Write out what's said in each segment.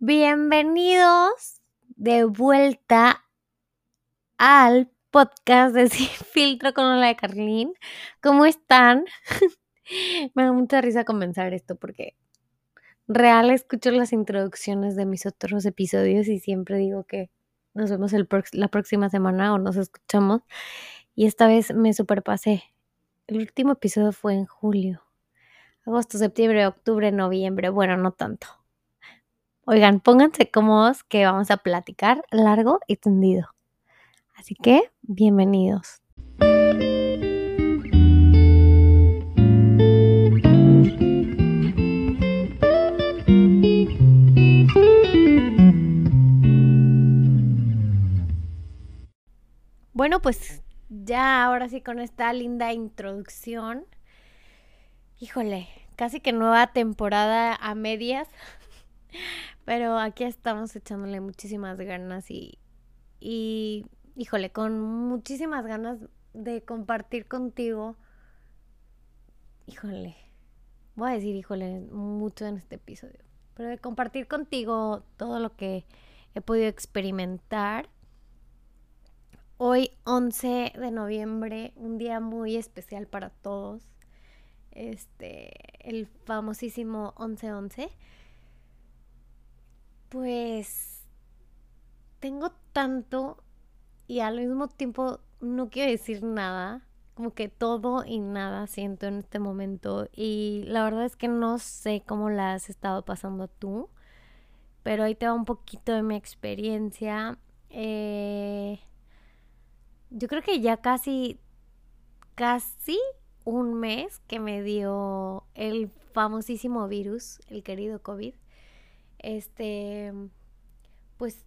bienvenidos de vuelta al podcast de Sin Filtro con la de Carlín. ¿Cómo están? Me da mucha risa comenzar esto porque real escucho las introducciones de mis otros episodios y siempre digo que nos vemos la próxima semana o nos escuchamos. Y esta vez me superpasé. El último episodio fue en julio. Agosto, septiembre, octubre, noviembre. Bueno, no tanto. Oigan, pónganse cómodos que vamos a platicar largo y tendido. Así que, bienvenidos. Bueno, pues ya ahora sí con esta linda introducción. Híjole, casi que nueva temporada a medias. Pero aquí estamos echándole muchísimas ganas y, y, híjole, con muchísimas ganas de compartir contigo. Híjole, voy a decir, híjole, mucho en este episodio. Pero de compartir contigo todo lo que he podido experimentar. Hoy, 11 de noviembre, un día muy especial para todos. Este, el famosísimo 11-11 pues tengo tanto y al mismo tiempo no quiero decir nada, como que todo y nada siento en este momento y la verdad es que no sé cómo la has estado pasando tú, pero ahí te va un poquito de mi experiencia. Eh, yo creo que ya casi, casi un mes que me dio el famosísimo virus, el querido COVID este, pues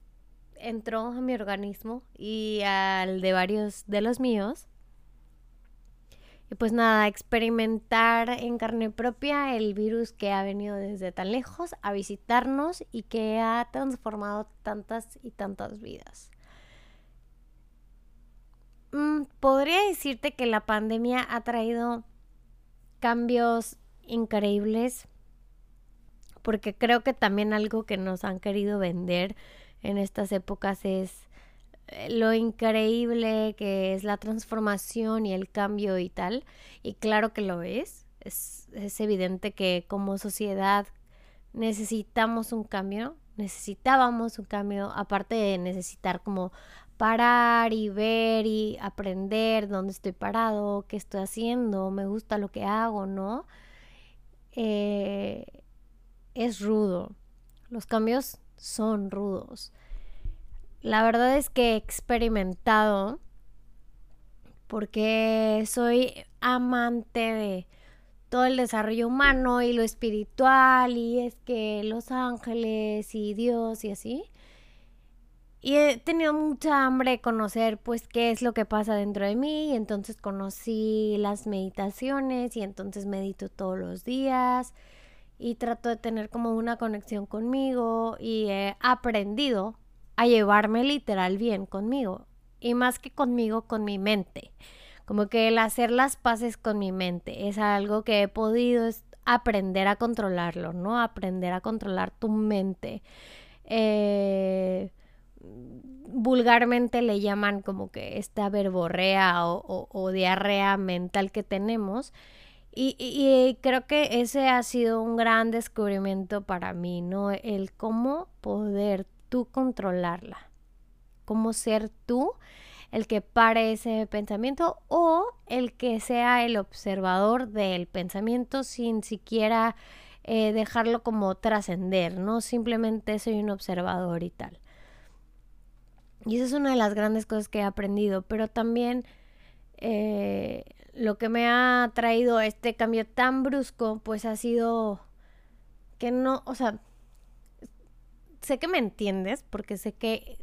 entró a mi organismo y al de varios de los míos. Y pues nada, experimentar en carne propia el virus que ha venido desde tan lejos a visitarnos y que ha transformado tantas y tantas vidas. Mm, podría decirte que la pandemia ha traído cambios increíbles porque creo que también algo que nos han querido vender en estas épocas es eh, lo increíble que es la transformación y el cambio y tal. Y claro que lo es. Es, es evidente que como sociedad necesitamos un cambio, necesitábamos un cambio, aparte de necesitar como parar y ver y aprender dónde estoy parado, qué estoy haciendo, me gusta lo que hago, ¿no? Eh, es rudo. Los cambios son rudos. La verdad es que he experimentado porque soy amante de todo el desarrollo humano y lo espiritual y es que los ángeles y Dios y así. Y he tenido mucha hambre de conocer pues qué es lo que pasa dentro de mí y entonces conocí las meditaciones y entonces medito todos los días y trato de tener como una conexión conmigo y he aprendido a llevarme literal bien conmigo y más que conmigo con mi mente. Como que el hacer las paces con mi mente es algo que he podido aprender a controlarlo no aprender a controlar tu mente. Eh, vulgarmente le llaman como que esta verborrea o diarrea mental que tenemos y, creo que ese ha sido un gran descubrimiento para mí, ¿no? El cómo poder tú controlarla, cómo ser tú el que pare ese pensamiento o el que sea el observador del pensamiento sin siquiera eh, dejarlo como trascender, ¿no? Simplemente soy un observador y tal. Y esa es una de las grandes cosas que he aprendido, pero también eh, lo que me ha traído este cambio tan brusco, pues ha sido que no, o sea, sé que me entiendes, porque sé que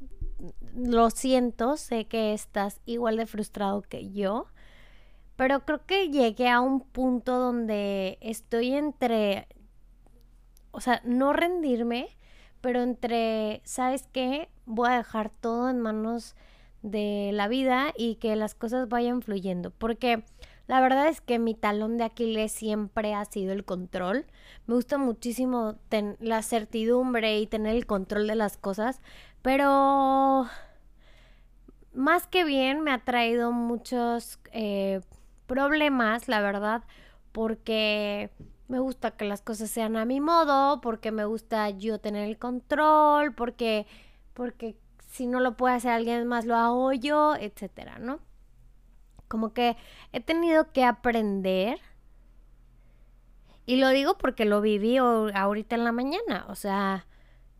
lo siento, sé que estás igual de frustrado que yo, pero creo que llegué a un punto donde estoy entre, o sea, no rendirme, pero entre, ¿sabes qué? Voy a dejar todo en manos de la vida y que las cosas vayan fluyendo. Porque La verdad es que mi talón de Aquiles siempre ha sido el control. Me gusta muchísimo la certidumbre y tener el control de las cosas, pero más que bien me ha traído muchos eh, problemas, la verdad, porque me gusta que las cosas sean a mi modo, porque me gusta yo tener el control, porque, porque si no lo puede hacer alguien más, lo hago yo, etcétera, ¿no? Como que he tenido que aprender. Y lo digo porque lo viví ahorita en la mañana. O sea,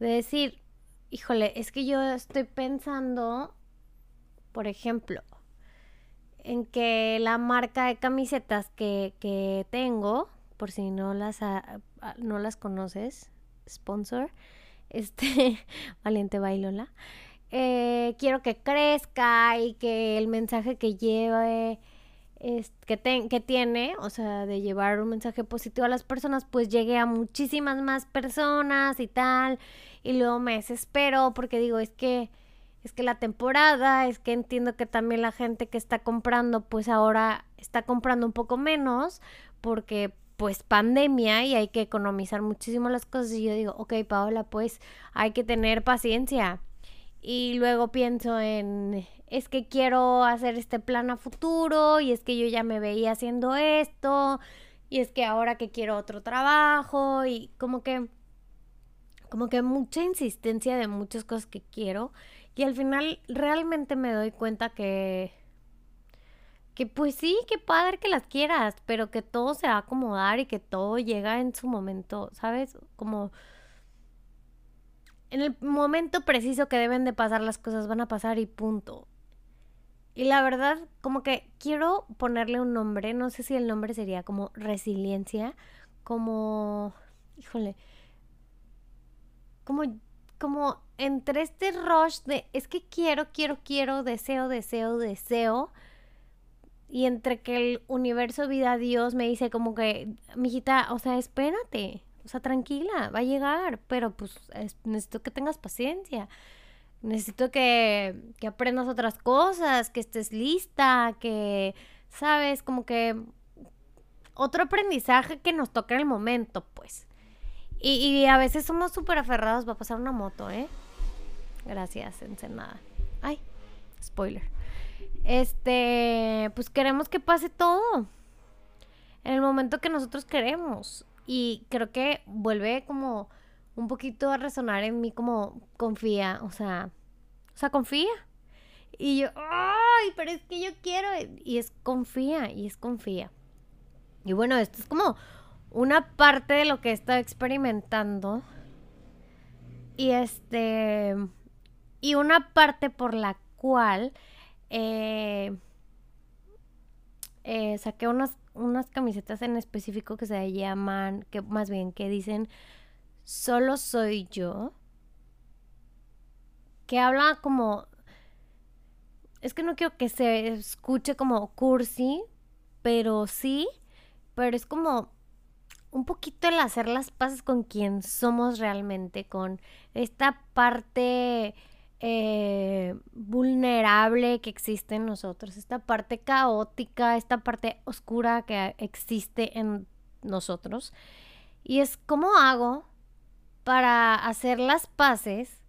de decir, híjole, es que yo estoy pensando, por ejemplo, en que la marca de camisetas que, que tengo, por si no las, no las conoces, sponsor, este, Valiente Bailola, eh, quiero que crezca y que el mensaje que lleve, es, que, que tiene, o sea, de llevar un mensaje positivo a las personas, pues llegue a muchísimas más personas y tal. Y luego me desespero porque digo, es que es que la temporada, es que entiendo que también la gente que está comprando, pues ahora está comprando un poco menos porque pues pandemia y hay que economizar muchísimo las cosas y yo digo, ok Paola, pues hay que tener paciencia y luego pienso en, es que quiero hacer este plan a futuro y es que yo ya me veía haciendo esto y es que ahora que quiero otro trabajo y como que, como que mucha insistencia de muchas cosas que quiero y al final realmente me doy cuenta que, que pues sí, qué padre que las quieras, pero que todo se va a acomodar y que todo llega en su momento, ¿sabes? Como en el momento preciso que deben de pasar las cosas van a pasar y punto. Y la verdad, como que quiero ponerle un nombre, no sé si el nombre sería como resiliencia, como, híjole, como, como entre este rush de, es que quiero, quiero, quiero, deseo, deseo, deseo, y entre que el universo, vida, Dios me dice como que, mijita, o sea, espérate, o sea, tranquila, va a llegar, pero pues necesito que tengas paciencia. Necesito que, que aprendas otras cosas, que estés lista, que, sabes, como que otro aprendizaje que nos toca en el momento, pues. Y, y a veces somos súper aferrados, va a pasar una moto, ¿eh? Gracias, Ensenada. Ay, spoiler. Este, pues queremos que pase todo. En el momento que nosotros queremos. Y creo que vuelve como un poquito a resonar en mí como confía, o sea, o sea, confía. Y yo, ay, pero es que yo quiero, y es confía, y es confía. Y bueno, esto es como una parte de lo que he estado experimentando. Y este, y una parte por la cual eh, eh, saqué unas unas camisetas en específico que se llaman, que más bien que dicen solo soy yo, que habla como, es que no quiero que se escuche como cursi, pero sí, pero es como un poquito el hacer las paces con quien somos realmente, con esta parte eh, vulnerable que existe en nosotros, esta parte caótica, esta parte oscura que existe en nosotros. Y es cómo hago para hacer las paces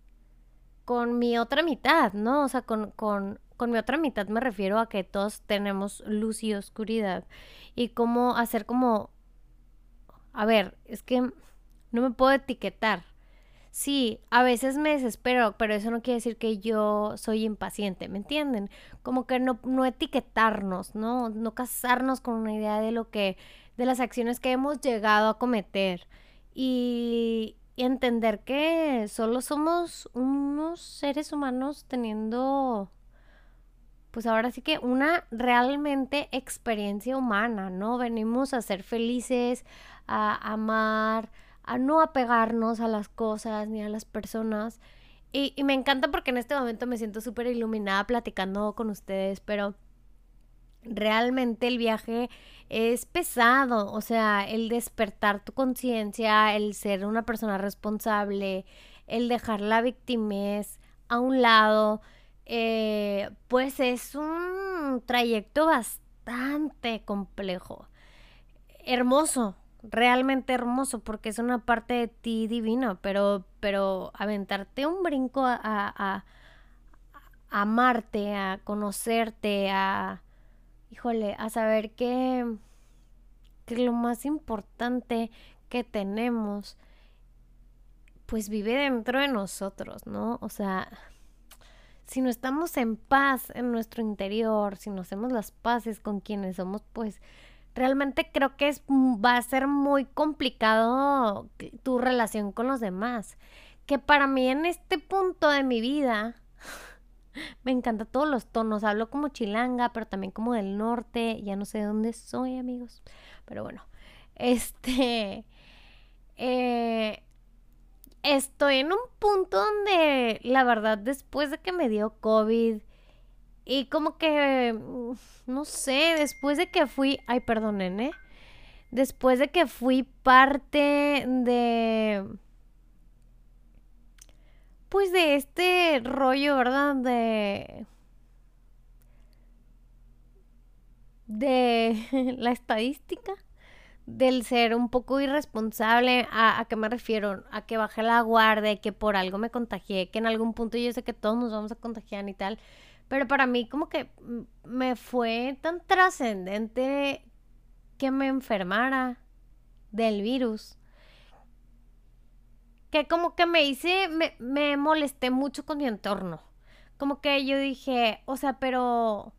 con mi otra mitad, ¿no? O sea, con, con, con mi otra mitad me refiero a que todos tenemos luz y oscuridad. Y cómo hacer como... A ver, es que no me puedo etiquetar Sí, a veces me desespero, pero eso no quiere decir que yo soy impaciente, ¿me entienden? Como que no, no etiquetarnos, ¿no? No casarnos con una idea de lo que, de las acciones que hemos llegado a cometer. Y, y entender que solo somos unos seres humanos teniendo, pues ahora sí que una realmente experiencia humana, ¿no? Venimos a ser felices, a amar, a no apegarnos a las cosas ni a las personas. Y, me encanta porque en este momento me siento súper iluminada platicando con ustedes, pero realmente el viaje es pesado, o sea, el despertar tu conciencia, el ser una persona responsable, el dejar la victimez a un lado, eh, pues es un trayecto bastante bastante complejo. Hermoso, realmente hermoso, porque es una parte de ti divina, pero, pero aventarte un brinco a, a, amarte, a conocerte, a, híjole, a saber que, que lo más importante que tenemos, pues vive dentro de nosotros, ¿no? O sea, si no estamos en paz en nuestro interior, si no hacemos las paces con quienes somos, pues realmente creo que es, va a ser muy complicado tu relación con los demás. Que para mí en este punto de mi vida me encanta todos los tonos. Hablo como chilanga, pero también como del norte. Ya no sé de dónde soy, amigos. Pero bueno, este... Eh, estoy en un punto donde, la verdad, después de que me dio COVID y como que, mm, no sé, después de que fui, ay, perdonen, ¿eh? Después de que fui parte de, pues de este rollo, ¿verdad? De... de la estadística del ser un poco irresponsable, ¿a, a qué me refiero? A que bajé la guardia, que por algo me contagié, que en algún punto yo sé que todos nos vamos a contagiar y tal, pero para mí como que me fue tan trascendente que me enfermara del virus. Que como que me hice, me, me molesté mucho con mi entorno. Como que yo dije, o sea, pero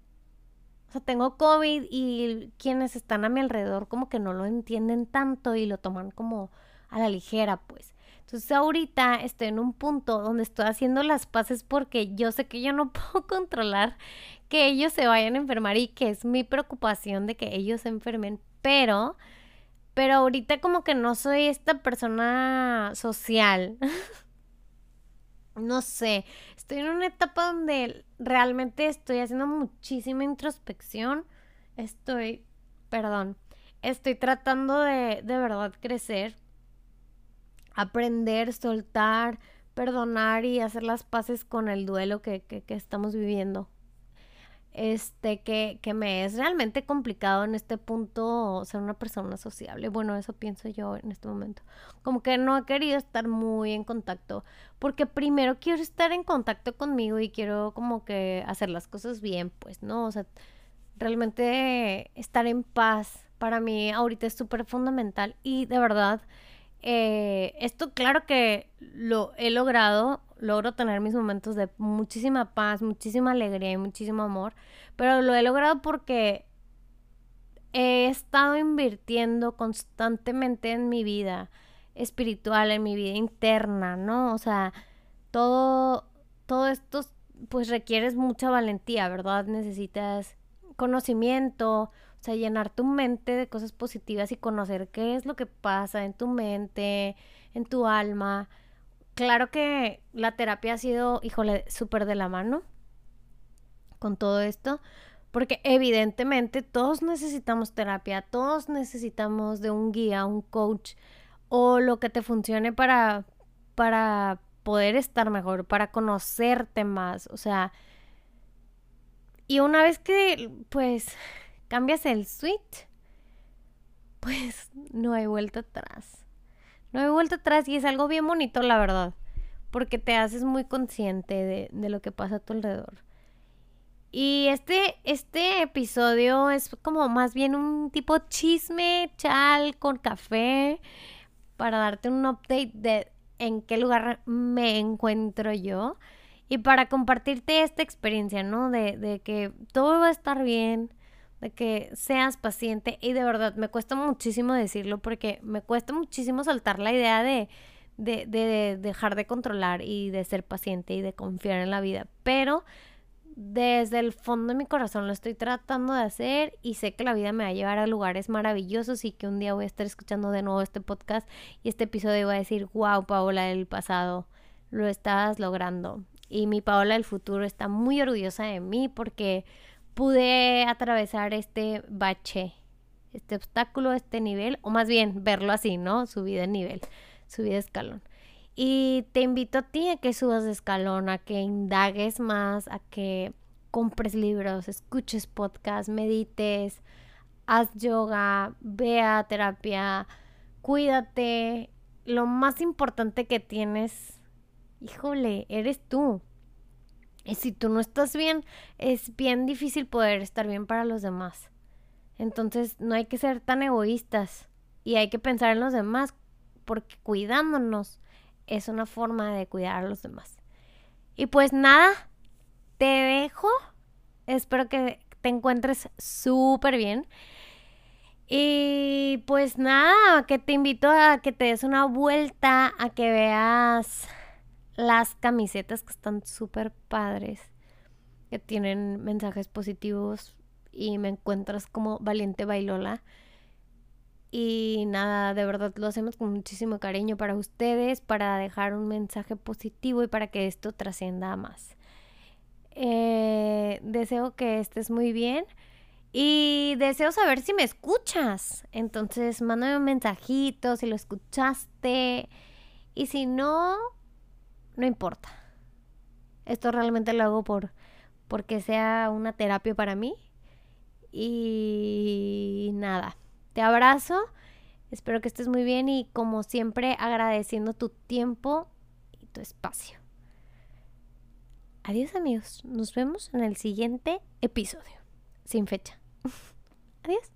sea, tengo COVID y quienes están a mi alrededor como que no lo entienden tanto y lo toman como a la ligera, pues. Entonces ahorita estoy en un punto donde estoy haciendo las paces porque yo sé que yo no puedo controlar que ellos se vayan a enfermar y que es mi preocupación de que ellos se enfermen, pero pero ahorita como que no soy esta persona social no sé, estoy en una etapa donde realmente estoy haciendo muchísima introspección. Estoy, perdón, estoy tratando de de verdad crecer, aprender, soltar, perdonar y hacer las paces con el duelo que, que, estamos viviendo este, que, que me es realmente complicado en este punto ser una persona sociable. Bueno, eso pienso yo en este momento. Como que no he querido estar muy en contacto, porque primero quiero estar en contacto conmigo y quiero como que hacer las cosas bien, pues, ¿no? O sea, realmente estar en paz para mí ahorita es súper fundamental y de verdad, eh, esto claro que lo he logrado logro tener mis momentos de muchísima paz, muchísima alegría y muchísimo amor, pero lo he logrado porque he estado invirtiendo constantemente en mi vida espiritual, en mi vida interna, ¿no? O sea, todo, todo esto pues requieres mucha valentía, ¿verdad? Necesitas conocimiento, o sea, llenar tu mente de cosas positivas y conocer qué es lo que pasa en tu mente, en tu alma. Claro que la terapia ha sido, híjole, súper de la mano con todo esto, porque evidentemente todos necesitamos terapia, todos necesitamos de un guía, un coach o lo que te funcione para, para poder estar mejor, para conocerte más, o sea, y una vez que pues cambias el switch, pues no hay vuelta atrás. No he vuelto atrás y es algo bien bonito, la verdad. Porque te haces muy consciente de, lo que pasa a tu alrededor. Y este, este episodio es como más bien un tipo chisme, chal, con café, para darte un update de en qué lugar me encuentro yo y para compartirte esta experiencia, ¿no? De que todo va a estar bien, que seas paciente y de verdad me cuesta muchísimo decirlo porque me cuesta muchísimo saltar la idea de, de, de, dejar de controlar y de ser paciente y de confiar en la vida, pero desde el fondo de mi corazón lo estoy tratando de hacer y sé que la vida me va a llevar a lugares maravillosos y que un día voy a estar escuchando de nuevo este podcast y este episodio voy a decir, wow, Paola del pasado, lo estás logrando. Y mi Paola del futuro está muy orgullosa de mí porque pude atravesar este bache, este obstáculo, este nivel, o más bien verlo así, ¿no? Subir de nivel, subir de escalón. Y te invito a ti a que subas de escalón, a que indagues más, a que compres libros, escuches podcasts, medites, haz yoga, ve a terapia, cuídate. Lo más importante que tienes, híjole, eres tú. Y si tú no estás bien, es bien difícil poder estar bien para los demás. Entonces no hay que ser tan egoístas y hay que pensar en los demás porque cuidándonos es una forma de cuidar a los demás. Y pues nada, te dejo. Espero que te encuentres súper bien. Y pues nada, que te invito a que te des una vuelta, a que veas las camisetas que están súper padres, que tienen mensajes positivos y me encuentras como Valiente Bailola. Y nada, de verdad lo hacemos con muchísimo cariño para ustedes, para dejar un mensaje positivo y para que esto trascienda más. Eh, deseo que estés muy bien y deseo saber si me escuchas. Entonces, mándame un mensajito si lo escuchaste. Y si no, no importa. Esto realmente lo hago por porque sea una terapia para mí. Y nada. Te abrazo, espero que estés muy bien y como siempre agradeciendo tu tiempo y tu espacio. Adiós amigos, nos vemos en el siguiente episodio, sin fecha. Adiós.